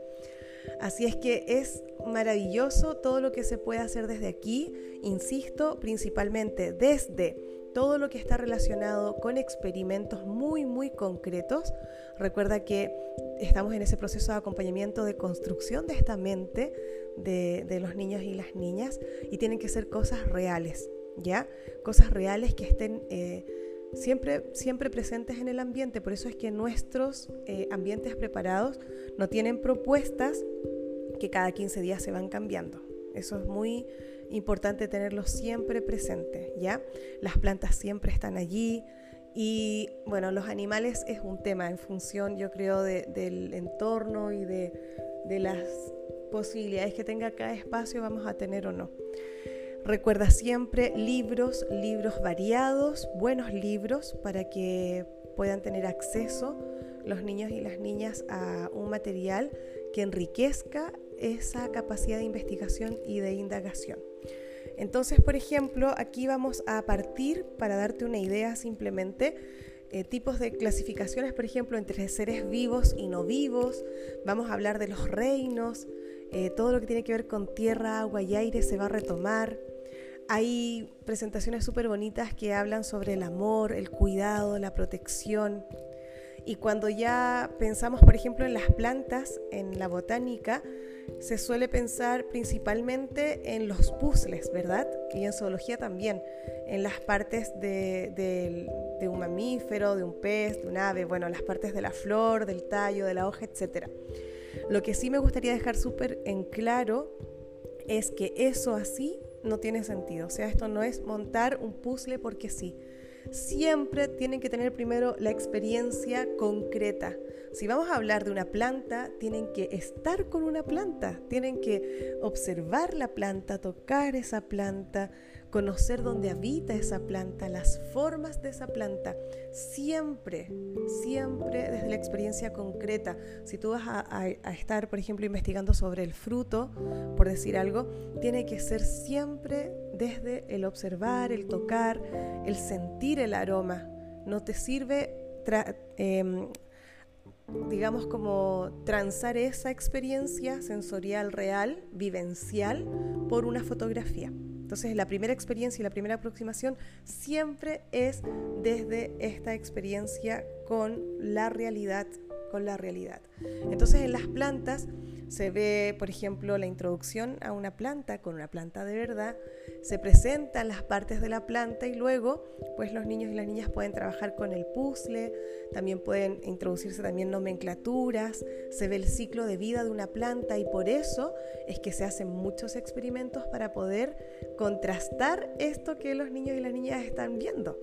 Así es que es maravilloso todo lo que se puede hacer desde aquí, insisto, principalmente desde todo lo que está relacionado con experimentos muy, muy concretos. Recuerda que estamos en ese proceso de acompañamiento de construcción de esta mente de, los niños y las niñas y tienen que ser cosas reales, ¿ya? Cosas reales que estén... Eh, siempre, siempre presentes en el ambiente. Por eso es que nuestros eh, ambientes preparados no tienen propuestas que cada 15 días se van cambiando. Eso es muy importante tenerlo siempre presente, ¿ya? Las plantas siempre están allí y, bueno, los animales es un tema en función, yo creo, del entorno y de, de las posibilidades que tenga cada espacio vamos a tener o no. Recuerda siempre libros, libros variados, buenos libros para que puedan tener acceso los niños y las niñas a un material que enriquezca esa capacidad de investigación y de indagación. Entonces, por ejemplo, aquí vamos a partir, para darte una idea simplemente, eh, tipos de clasificaciones, por ejemplo, entre seres vivos y no vivos. Vamos a hablar de los reinos, eh, todo lo que tiene que ver con tierra, agua y aire se va a retomar. Hay presentaciones súper bonitas que hablan sobre el amor, el cuidado, la protección. Y cuando ya pensamos, por ejemplo, en las plantas, en la botánica, se suele pensar principalmente en los puzzles, ¿verdad? Y en zoología también, en las partes de, de, un mamífero, de un pez, de un ave, bueno, las partes de la flor, del tallo, de la hoja, etc. Lo que sí me gustaría dejar súper en claro es que eso así no tiene sentido. O sea, esto no es montar un puzzle porque sí. Siempre tienen que tener primero la experiencia concreta. Si vamos a hablar de una planta, tienen que estar con una planta, tienen que observar la planta, tocar esa planta, conocer dónde habita esa planta, las formas de esa planta, siempre, siempre desde la experiencia concreta. Si tú vas a, estar, por ejemplo, investigando sobre el fruto, por decir algo, tiene que ser siempre desde el observar, el tocar, el sentir el aroma. No te sirve em, digamos, como transar esa experiencia sensorial real, vivencial, por una fotografía. Entonces, la primera experiencia y la primera aproximación siempre es desde esta experiencia con la realidad, con la realidad. Entonces, en las plantas se ve, por ejemplo, la introducción a una planta con una planta de verdad, se presentan las partes de la planta y luego, pues los niños y las niñas pueden trabajar con el puzzle, también pueden introducirse también nomenclaturas, se ve el ciclo de vida de una planta y por eso es que se hacen muchos experimentos para poder contrastar esto que los niños y las niñas están viendo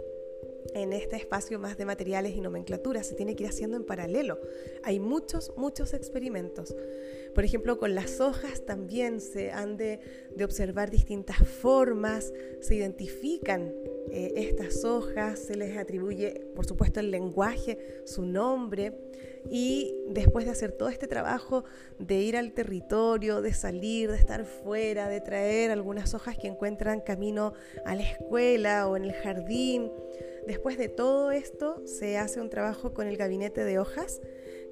en este espacio más de materiales y nomenclatura, se tiene que ir haciendo en paralelo. Hay muchos, muchos experimentos. Por ejemplo, con las hojas también se han de, observar distintas formas, se identifican eh, estas hojas, se les atribuye, por supuesto, el lenguaje, su nombre, y después de hacer todo este trabajo de ir al territorio, de salir, de estar fuera, de traer algunas hojas que encuentran camino a la escuela o en el jardín, después de todo esto se hace un trabajo con el gabinete de hojas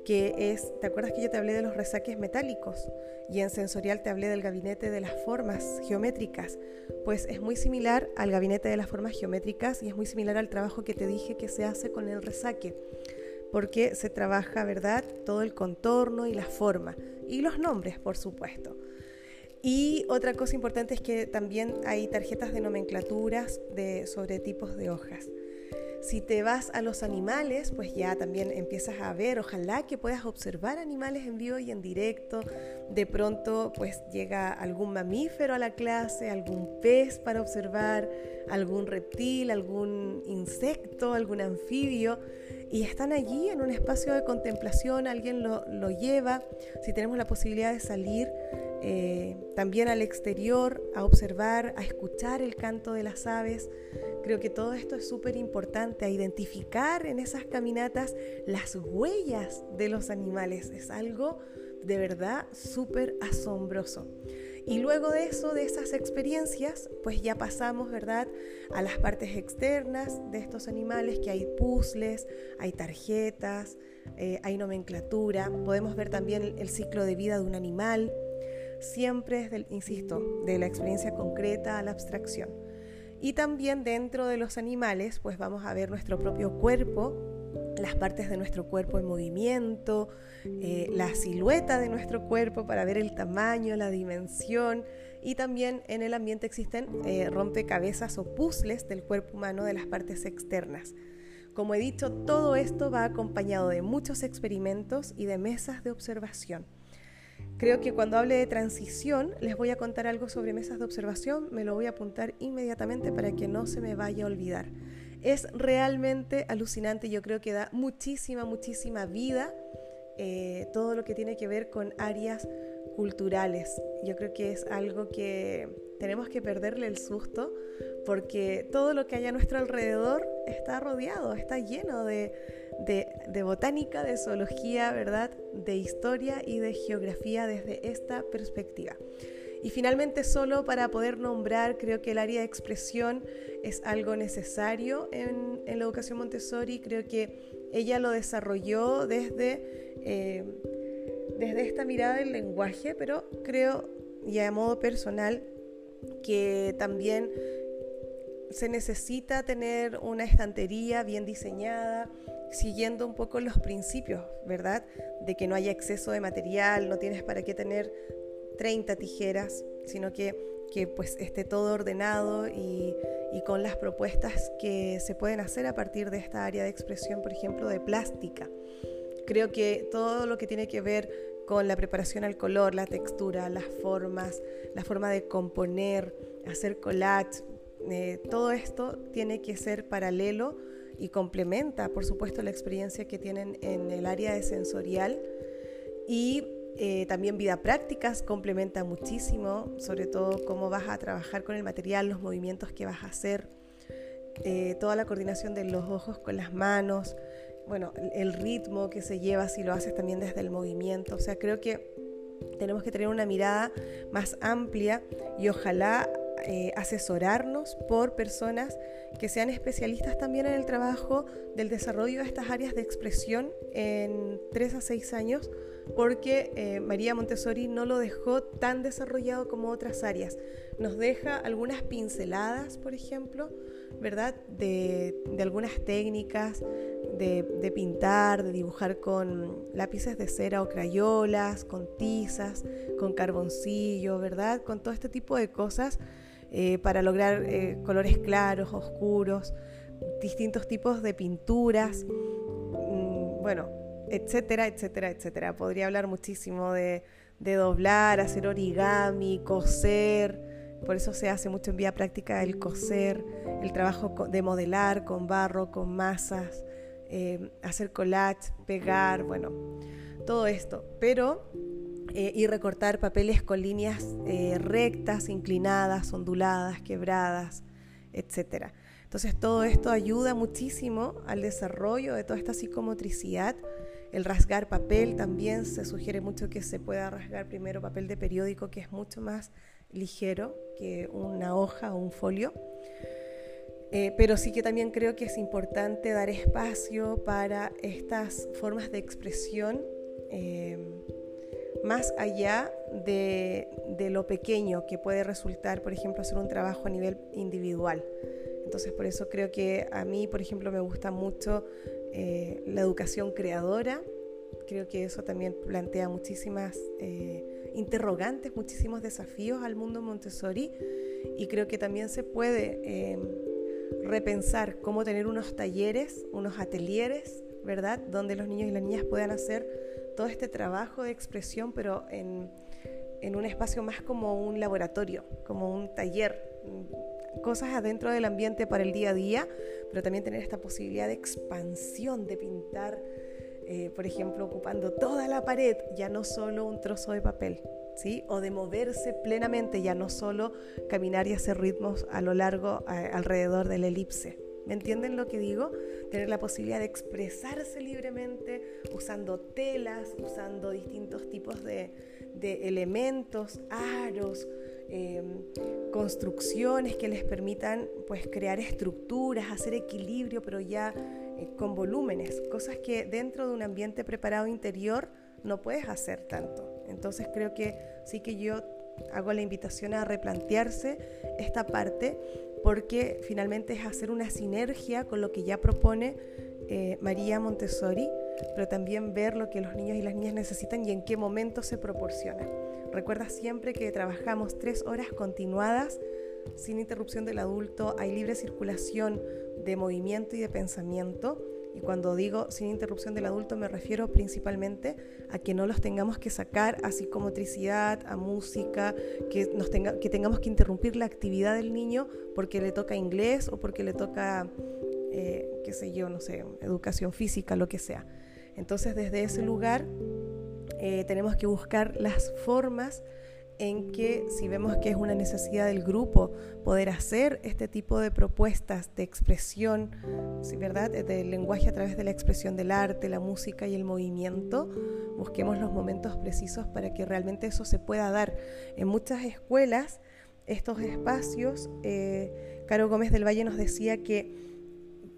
que es, ¿te acuerdas que yo te hablé de los resaques metálicos? Y en sensorial te hablé del gabinete de las formas geométricas. Pues es muy similar al gabinete de las formas geométricas y es muy similar al trabajo que te dije que se hace con el resaque, porque se trabaja, ¿verdad? Todo el contorno y la forma, y los nombres, por supuesto. Y otra cosa importante es que también hay tarjetas de nomenclaturas sobre tipos de hojas. Si te vas a los animales, pues ya también empiezas a ver, ojalá que puedas observar animales en vivo y en directo. De pronto, pues llega algún mamífero a la clase, algún pez para observar, algún reptil, algún insecto, algún anfibio. Y están allí en un espacio de contemplación, alguien lo, lo lleva. Si tenemos la posibilidad de salir, eh, también al exterior, a observar, a escuchar el canto de las aves. Creo que todo esto es súper importante, a identificar en esas caminatas las huellas de los animales. Es algo de verdad súper asombroso. Y luego de eso, de esas experiencias, pues ya pasamos, ¿verdad?, a las partes externas de estos animales, que hay puzzles, hay tarjetas, eh, hay nomenclatura, podemos ver también el ciclo de vida de un animal, siempre es, del, insisto, de la experiencia concreta a la abstracción. Y también dentro de los animales, pues vamos a ver nuestro propio cuerpo, las partes de nuestro cuerpo en movimiento, eh, la silueta de nuestro cuerpo para ver el tamaño, la dimensión. Y también en el ambiente existen eh, rompecabezas o puzzles del cuerpo humano de las partes externas. Como he dicho, todo esto va acompañado de muchos experimentos y de mesas de observación. Creo que cuando hable de transición les voy a contar algo sobre mesas de observación, me lo voy a apuntar inmediatamente para que no se me vaya a olvidar. Es realmente alucinante, yo creo que da muchísima, muchísima vida eh, todo lo que tiene que ver con áreas culturales. Yo creo que es algo que tenemos que perderle el susto porque todo lo que hay a nuestro alrededor está rodeado, está lleno de, botánica, de zoología, ¿verdad? De historia y de geografía desde esta perspectiva. Y finalmente, solo para poder nombrar, creo que el área de expresión es algo necesario en, la educación Montessori. Creo que ella lo desarrolló desde, eh, desde esta mirada del lenguaje, pero creo, y a modo personal, que también se necesita tener una estantería bien diseñada, siguiendo un poco los principios, ¿verdad? De que no haya exceso de material, no tienes para qué tener 30 tijeras, sino que, que pues esté todo ordenado y, y con las propuestas que se pueden hacer a partir de esta área de expresión, por ejemplo, de plástica. Creo que todo lo que tiene que ver con la preparación al color, la textura, las formas, la forma de componer, hacer collage, eh, todo esto tiene que ser paralelo y complementa, por supuesto, la experiencia que tienen en el área de sensorial. Y Eh, también vida prácticas complementa muchísimo, sobre todo cómo vas a trabajar con el material, los movimientos que vas a hacer, eh, toda la coordinación de los ojos con las manos, bueno, el ritmo que se lleva si lo haces también desde el movimiento. O sea, creo que tenemos que tener una mirada más amplia y ojalá eh, asesorarnos por personas que sean especialistas también en el trabajo del desarrollo de estas áreas de expresión en 3 a 6 años, porque eh, María Montessori no lo dejó tan desarrollado como otras áreas. Nos deja algunas pinceladas, por ejemplo, ¿verdad? De, algunas técnicas de, de, pintar, de dibujar con lápices de cera o crayolas, con tizas, con carboncillo, ¿verdad? Con todo este tipo de cosas eh, para lograr eh, colores claros, oscuros, distintos tipos de pinturas, mm, bueno, etcétera, etcétera, etcétera. Podría hablar muchísimo de, doblar, hacer origami, coser, por eso se hace mucho en vía práctica el coser, el trabajo de modelar con barro, con masas, eh, hacer collage, pegar, bueno, todo esto. Pero eh, y recortar papeles con líneas eh, rectas, inclinadas, onduladas, quebradas, etc. Entonces todo esto ayuda muchísimo al desarrollo de toda esta psicomotricidad. El rasgar papel también se sugiere mucho que se pueda rasgar primero papel de periódico que es mucho más ligero que una hoja o un folio. Eh, pero sí que también creo que es importante dar espacio para estas formas de expresión más allá de, lo pequeño que puede resultar, por ejemplo, hacer un trabajo a nivel individual. Entonces, por eso creo que a mí, por ejemplo, me gusta mucho eh, la educación creadora. Creo que eso también plantea muchísimas eh, interrogantes, muchísimos desafíos al mundo Montessori. Y creo que también se puede eh, repensar cómo tener unos talleres, unos atelieres, ¿verdad? Donde los niños y las niñas puedan hacer todo este trabajo de expresión, pero en, en un espacio más como un laboratorio, como un taller, cosas adentro del ambiente para el día a día, pero también tener esta posibilidad de expansión, de pintar, eh, por ejemplo, ocupando toda la pared, ya no solo un trozo de papel, ¿sí? O de moverse plenamente, ya no solo caminar y hacer ritmos a lo largo, alrededor de la elipse. ¿Me entienden lo que digo? Tener la posibilidad de expresarse libremente usando telas, usando distintos tipos de, elementos, aros, em, construcciones que les permitan pues crear estructuras, hacer equilibrio, pero ya eh, con volúmenes, cosas que dentro de un ambiente preparado interior no puedes hacer tanto. Entonces creo que sí que yo hago la invitación a replantearse esta parte porque finalmente es hacer una sinergia con lo que ya propone eh, María Montessori, pero también ver lo que los niños y las niñas necesitan y en qué momento se proporciona. Recuerda siempre que trabajamos tres horas continuadas sin interrupción del adulto, hay libre circulación de movimiento y de pensamiento y cuando digo sin interrupción del adulto me refiero principalmente a que no los tengamos que sacar a psicomotricidad, a música, que, nos tenga, que tengamos que interrumpir la actividad del niño porque le toca inglés o porque le toca, eh, qué sé yo, no sé, educación física, lo que sea. Entonces desde ese lugar eh, tenemos que buscar las formas en que si vemos que es una necesidad del grupo poder hacer este tipo de propuestas de expresión, ¿verdad? Del lenguaje a través de la expresión del arte, la música y el movimiento, busquemos los momentos precisos para que realmente eso se pueda dar. En muchas escuelas, estos espacios, eh, Caro Gómez del Valle nos decía que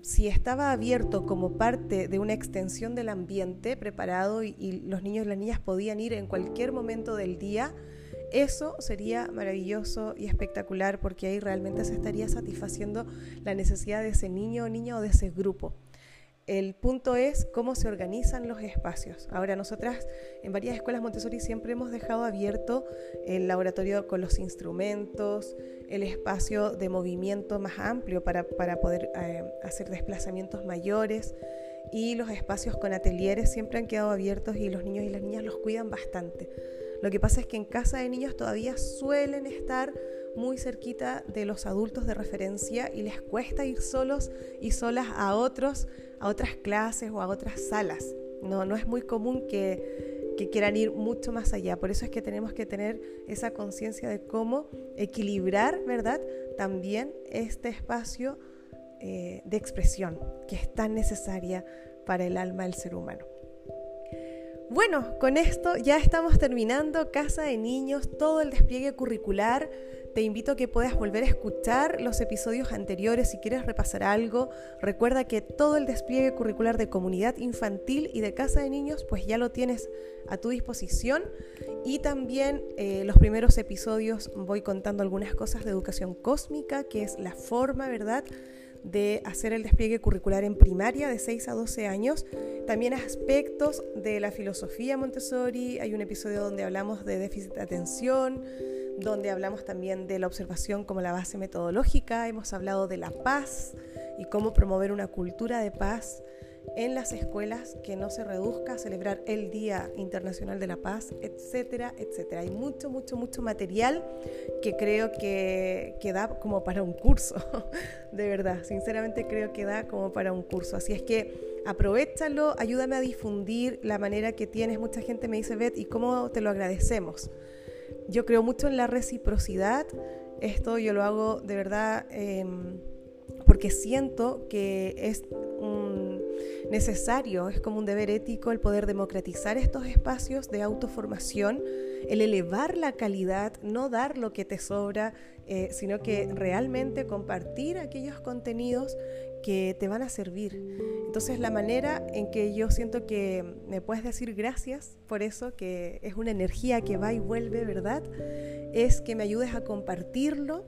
si estaba abierto como parte de una extensión del ambiente preparado y los niños y las niñas podían ir en cualquier momento del día, eso sería maravilloso y espectacular porque ahí realmente se estaría satisfaciendo la necesidad de ese niño o niña o de ese grupo. El punto es cómo se organizan los espacios. Ahora, nosotras en varias escuelas Montessori siempre hemos dejado abierto el laboratorio con los instrumentos, el espacio de movimiento más amplio para, poder eh, hacer desplazamientos mayores y los espacios con atelieres siempre han quedado abiertos y los niños y las niñas los cuidan bastante. Lo que pasa es que en casa de niños todavía suelen estar muy cerquita de los adultos de referencia y les cuesta ir solos y solas a otros, a otras clases o a otras salas. No, no es muy común que, quieran ir mucho más allá. Por eso es que tenemos que tener esa conciencia de cómo equilibrar, ¿verdad? También este espacio eh, de expresión que es tan necesaria para el alma del ser humano. Bueno, con esto ya estamos terminando Casa de Niños, todo el despliegue curricular. Te invito a que puedas volver a escuchar los episodios anteriores si quieres repasar algo. Recuerda que todo el despliegue curricular de comunidad infantil y de Casa de Niños pues ya lo tienes a tu disposición. Y también eh, los primeros episodios voy contando algunas cosas de educación cósmica, que es la forma, ¿verdad? De hacer el despliegue curricular en primaria de 6 a 12 años. También aspectos de la filosofía Montessori. Hay un episodio donde hablamos de déficit de atención, donde hablamos también de la observación como la base metodológica. Hemos hablado de la paz y cómo promover una cultura de paz en las escuelas, que no se reduzca a celebrar el Día Internacional de la Paz, etcétera, etcétera. Hay mucho, mucho, mucho material que creo que, que da como para un curso, de verdad, sinceramente creo que da como para un curso. Así es que aprovechalo, ayúdame a difundir la manera que tienes. Mucha gente me dice, Beth, ¿y cómo te lo agradecemos? Yo creo mucho en la reciprocidad. Esto yo lo hago de verdad em, porque siento que es un necesario, es como un deber ético el poder democratizar estos espacios de autoformación, el elevar la calidad, no dar lo que te sobra, eh, sino que realmente compartir aquellos contenidos que te van a servir. Entonces la manera en que yo siento que me puedes decir gracias por eso, que es una energía que va y vuelve, ¿verdad? Es que me ayudes a compartirlo,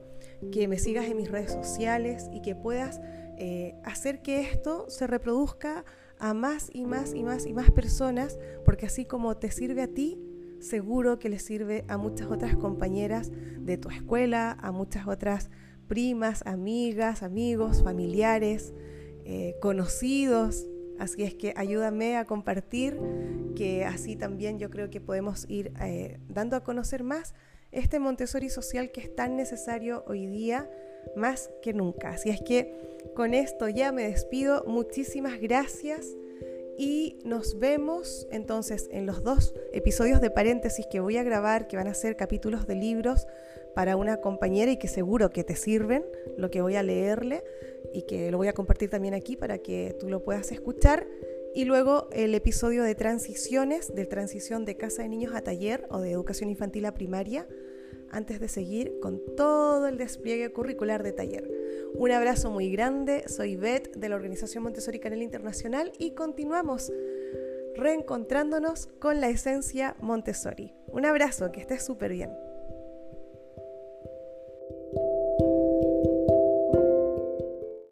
que me sigas en mis redes sociales y que puedas eh, hacer que esto se reproduzca a más y más y más y más personas, porque así como te sirve a ti, seguro que le sirve a muchas otras compañeras de tu escuela, a muchas otras primas, amigas, amigos, familiares, eh, conocidos. Así es que ayúdame a compartir, que así también yo creo que podemos ir eh, dando a conocer más este Montessori social que es tan necesario hoy día más que nunca. Así es que con esto ya me despido. Muchísimas gracias y nos vemos entonces en los dos episodios de paréntesis que voy a grabar, que van a ser capítulos de libros para una compañera y que seguro que te sirven lo que voy a leerle y que lo voy a compartir también aquí para que tú lo puedas escuchar. Y luego el episodio de transiciones, de transición de casa de niños a taller o de educación infantil a primaria antes de seguir con todo el despliegue curricular de taller. Un abrazo muy grande, soy Beth de la Organización Montessori Canal Internacional y continuamos reencontrándonos con la esencia Montessori. Un abrazo, que estés súper bien.